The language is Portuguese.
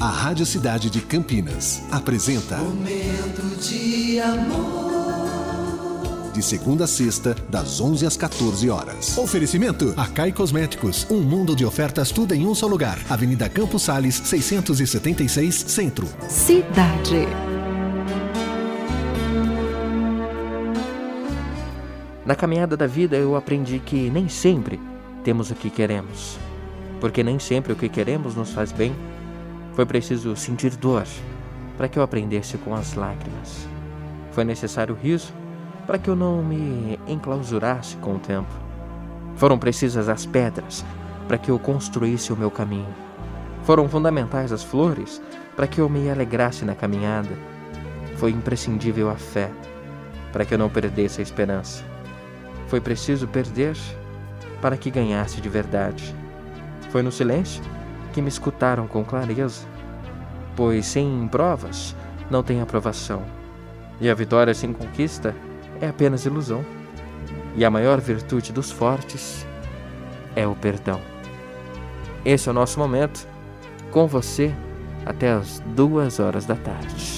A Rádio Cidade de Campinas apresenta Momento de amor. De segunda a sexta, das 11 às 14 horas. Oferecimento: Acai Cosméticos. Um mundo de ofertas, tudo em um só lugar. Avenida Campos Sales, 676, Centro. Cidade. Na caminhada da vida eu aprendi que nem sempre temos o que queremos, porque nem sempre o que queremos nos faz bem. Foi preciso sentir dor para que eu aprendesse com as lágrimas. Foi necessário riso para que eu não me enclausurasse com o tempo. Foram precisas as pedras para que eu construísse o meu caminho. Foram fundamentais as flores para que eu me alegrasse na caminhada. Foi imprescindível a fé para que eu não perdesse a esperança. Foi preciso perder para que ganhasse de verdade. Foi no silêncio que me escutaram com clareza, pois sem provas não tem aprovação, e a vitória sem conquista é apenas ilusão. E a maior virtude dos fortes é o perdão. Esse é o nosso momento, com você até as duas horas da tarde.